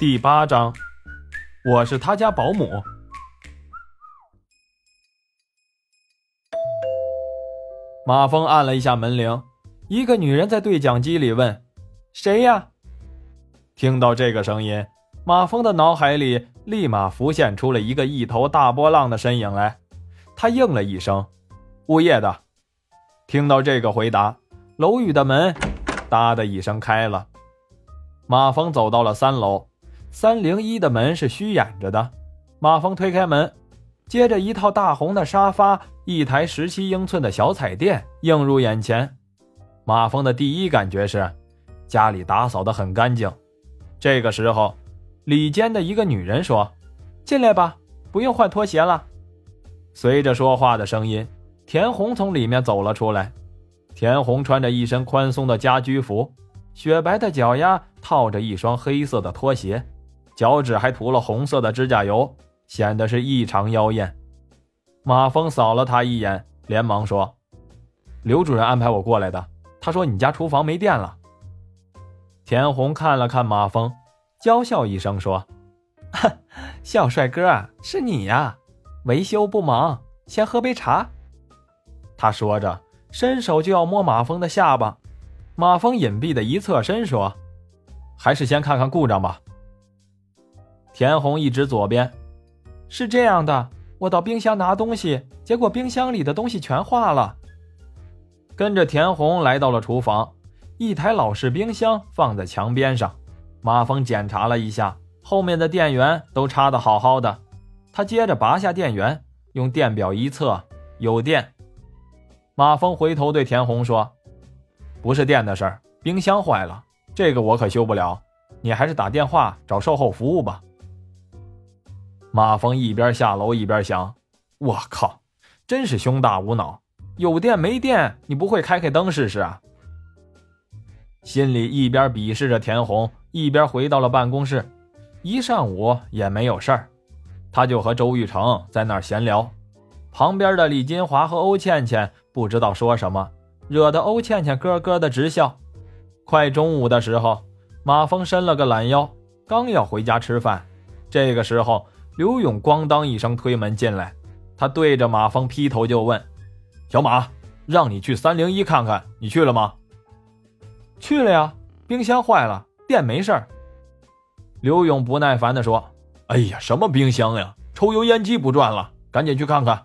第八章，我是他家保姆。马峰按了一下门铃，一个女人在对讲机里问：“谁呀？”听到这个声音，马峰的脑海里立马浮现出了一个一头大波浪的身影来。他应了一声：“物业的。”听到这个回答，楼宇的门“哒”的一声开了。马峰走到了三楼。三零一的门是虚掩着的，马峰推开门，接着一套大红的沙发，一台十七英寸的小彩电映入眼前。马峰的第一感觉是，家里打扫得很干净。这个时候，里间的一个女人说：“进来吧，不用换拖鞋了。”随着说话的声音，田红从里面走了出来。田红穿着一身宽松的家居服，雪白的脚丫套着一双黑色的拖鞋。脚趾还涂了红色的指甲油，显得是异常妖艳。马峰扫了他一眼，连忙说：“刘主任安排我过来的，他说你家厨房没电了。”田红看了看马峰，娇笑一声说：“小帅哥，是你呀？维修不忙，先喝杯茶。”他说着，伸手就要摸马峰的下巴。马峰隐蔽的一侧身说：“还是先看看故障吧。”田红一指左边，是这样的，我到冰箱拿东西，结果冰箱里的东西全化了。跟着田红来到了厨房，一台老式冰箱放在墙边上。马峰检查了一下，后面的电源都插的好好的。他接着拔下电源，用电表一测，有电。马峰回头对田红说：“不是电的事儿，冰箱坏了，这个我可修不了，你还是打电话找售后服务吧。”马峰一边下楼一边想：“我靠，真是胸大无脑！有电没电，你不会开开灯试试啊？”心里一边鄙视着田红，一边回到了办公室。一上午也没有事儿，他就和周玉成在那儿闲聊。旁边的李金华和欧倩倩不知道说什么，惹得欧倩倩咯咯的直笑。快中午的时候，马峰伸了个懒腰，刚要回家吃饭，这个时候。刘勇咣当一声推门进来，他对着马峰劈头就问：“小马，让你去三零一看看，你去了吗？”“去了呀，冰箱坏了，电没事儿。”刘勇不耐烦地说：“哎呀，什么冰箱呀，抽油烟机不转了，赶紧去看看。”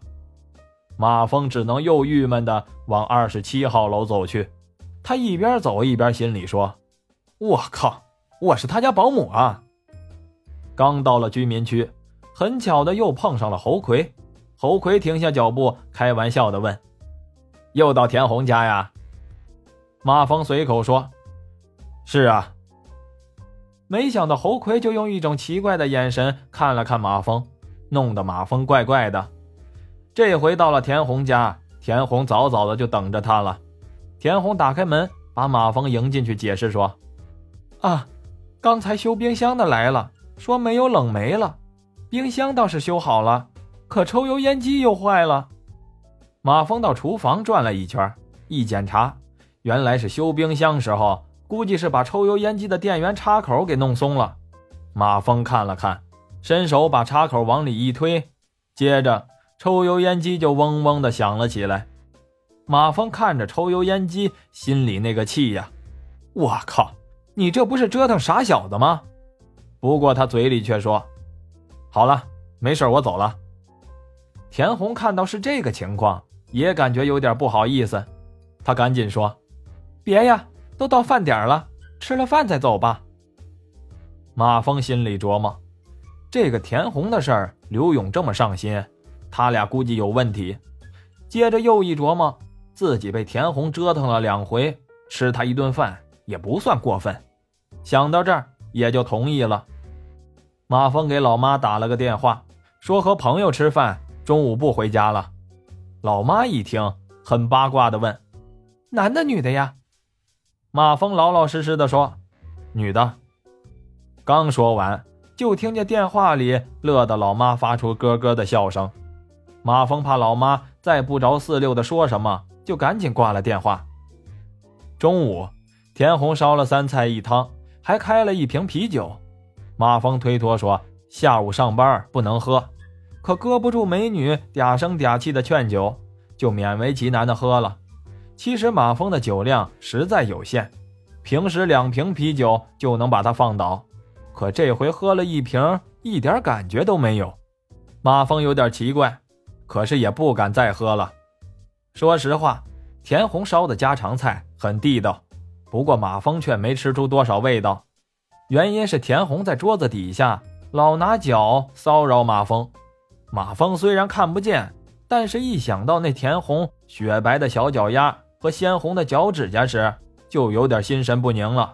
马峰只能又郁闷地往二十七号楼走去。他一边走一边心里说：“我靠，我是他家保姆啊！”刚到了居民区。很巧的，又碰上了侯魁。侯魁停下脚步，开玩笑的问：“又到田红家呀？”马峰随口说：“是啊。”没想到侯魁就用一种奇怪的眼神看了看马峰，弄得马峰怪怪的。这回到了田红家，田红早早的就等着他了。田红打开门，把马峰迎进去，解释说：“啊，刚才修冰箱的来了，说没有冷媒了。”冰箱倒是修好了，可抽油烟机又坏了。马峰到厨房转了一圈，一检查，原来是修冰箱时候，估计是把抽油烟机的电源插口给弄松了。马峰看了看，伸手把插口往里一推，接着抽油烟机就嗡嗡的响了起来。马峰看着抽油烟机，心里那个气呀！我靠，你这不是折腾傻小子吗？不过他嘴里却说。好了，没事，我走了。田红看到是这个情况，也感觉有点不好意思，他赶紧说：“别呀，都到饭点了，吃了饭再走吧。”马峰心里琢磨：这个田红的事儿，刘勇这么上心，他俩估计有问题。接着又一琢磨，自己被田红折腾了两回，吃他一顿饭也不算过分。想到这儿，也就同意了。马峰给老妈打了个电话，说和朋友吃饭，中午不回家了。老妈一听，很八卦的问：“男的女的呀？”马峰老老实实的说：“女的。”刚说完，就听见电话里乐的老妈发出咯咯的笑声。马峰怕老妈再不着四六的说什么，就赶紧挂了电话。中午，田红烧了三菜一汤，还开了一瓶啤酒。马峰推脱说下午上班不能喝，可搁不住美女嗲声嗲气的劝酒，就勉为其难的喝了。其实马峰的酒量实在有限，平时两瓶啤酒就能把他放倒，可这回喝了一瓶，一点感觉都没有。马峰有点奇怪，可是也不敢再喝了。说实话，田红烧的家常菜很地道，不过马峰却没吃出多少味道。原因是田红在桌子底下老拿脚骚扰马峰，马峰虽然看不见，但是一想到那田红雪白的小脚丫。和鲜红的脚趾甲时，就有点心神不宁了。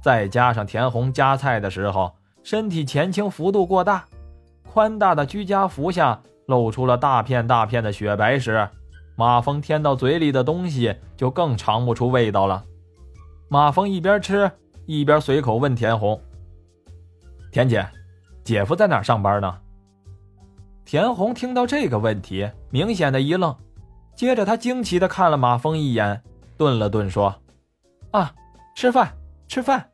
再加上田红夹菜的时候身体前倾幅度过大，宽大的居家服下露出了大片大片的雪白时，马峰添到嘴里的东西就更尝不出味道了。马峰一边吃一边随口问田红：“田姐，姐夫在哪上班呢？”田红听到这个问题，明显的一愣。接着，他惊奇的看了马峰一眼，顿了顿，说：“啊，吃饭，吃饭。”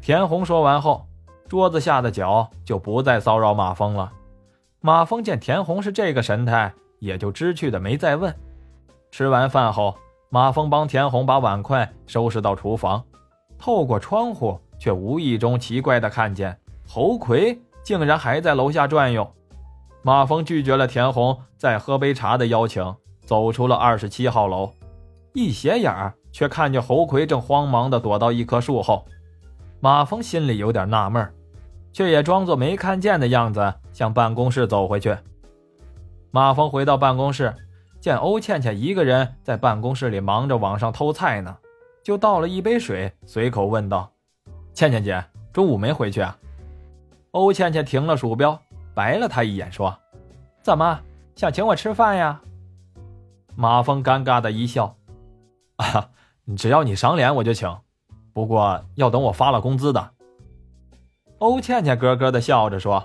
田红说完后，桌子下的脚就不再骚扰马峰了。马峰见田红是这个神态，也就知趣的没再问。吃完饭后，马峰帮田红把碗筷收拾到厨房，透过窗户，却无意中奇怪的看见侯魁竟然还在楼下转悠。马峰拒绝了田红再喝杯茶的邀请，走出了二十七号楼。一斜眼儿，却看见侯魁正慌忙地躲到一棵树后。马峰心里有点纳闷，却也装作没看见的样子，向办公室走回去。马峰回到办公室，见欧倩倩一个人在办公室里忙着往上偷菜呢，就倒了一杯水，随口问道：“倩倩姐，中午没回去啊？”欧倩倩停了鼠标。白了他一眼，说：“怎么想请我吃饭呀？”马峰尴尬的一笑：“啊，只要你赏脸，我就请。不过要等我发了工资的。”欧倩倩咯咯的笑着说：“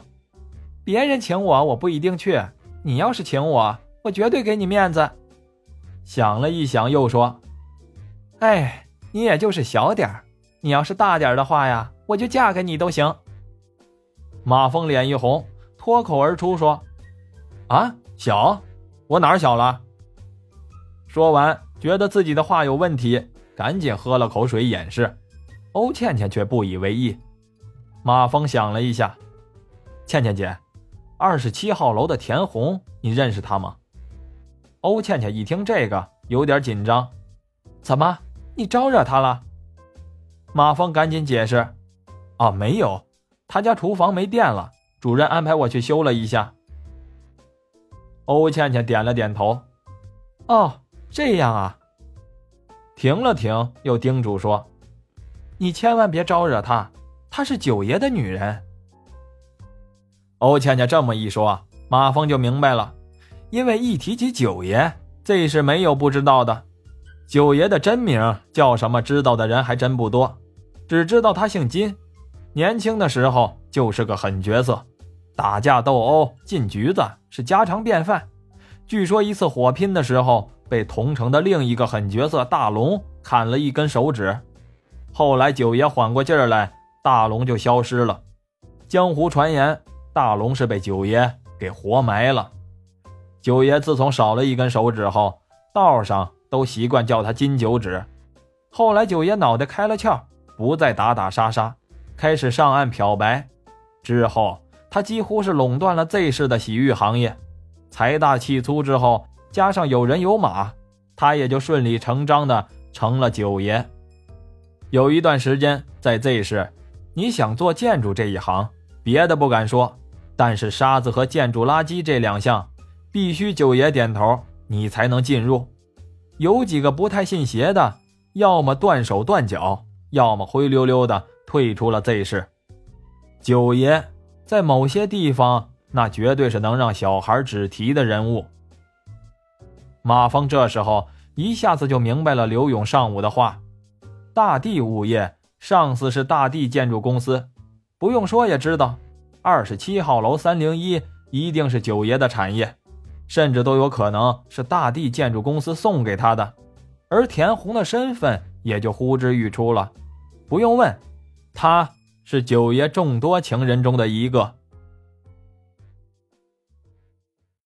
别人请我，我不一定去；你要是请我，我绝对给你面子。”想了一想，又说：“哎，你也就是小点儿，你要是大点的话呀，我就嫁给你都行。”马峰脸一红。脱口而出说：“啊，小，我哪儿小了？”说完，觉得自己的话有问题，赶紧喝了口水掩饰。欧倩倩却不以为意。马峰想了一下：“倩倩姐，二十七号楼的田红，你认识她吗？”欧倩倩一听这个，有点紧张：“怎么，你招惹他了？”马峰赶紧解释：“啊，没有，他家厨房没电了。”主任安排我去修了一下。欧倩倩点了点头。哦，这样啊。停了停，又叮嘱说：“你千万别招惹她，她是九爷的女人。”欧倩倩这么一说，马峰就明白了，因为一提起九爷，这是没有不知道的。九爷的真名叫什么？知道的人还真不多，只知道他姓金，年轻的时候就是个狠角色。打架斗殴、进局子是家常便饭。据说一次火拼的时候，被同城的另一个狠角色大龙砍了一根手指。后来九爷缓过劲儿来，大龙就消失了。江湖传言，大龙是被九爷给活埋了。九爷自从少了一根手指后，道上都习惯叫他金九指。后来九爷脑袋开了窍，不再打打杀杀，开始上岸漂白。之后。他几乎是垄断了 Z 市的洗浴行业，财大气粗之后，加上有人有马，他也就顺理成章的成了九爷。有一段时间在 Z 市，你想做建筑这一行，别的不敢说，但是沙子和建筑垃圾这两项，必须九爷点头，你才能进入。有几个不太信邪的，要么断手断脚，要么灰溜溜的退出了 Z 市。九爷。在某些地方，那绝对是能让小孩止啼的人物。马峰这时候一下子就明白了刘勇上午的话：大地物业上司是大地建筑公司，不用说也知道，二十七号楼三零一一定是九爷的产业，甚至都有可能是大地建筑公司送给他的。而田红的身份也就呼之欲出了，不用问，他是九爷众多情人中的一个。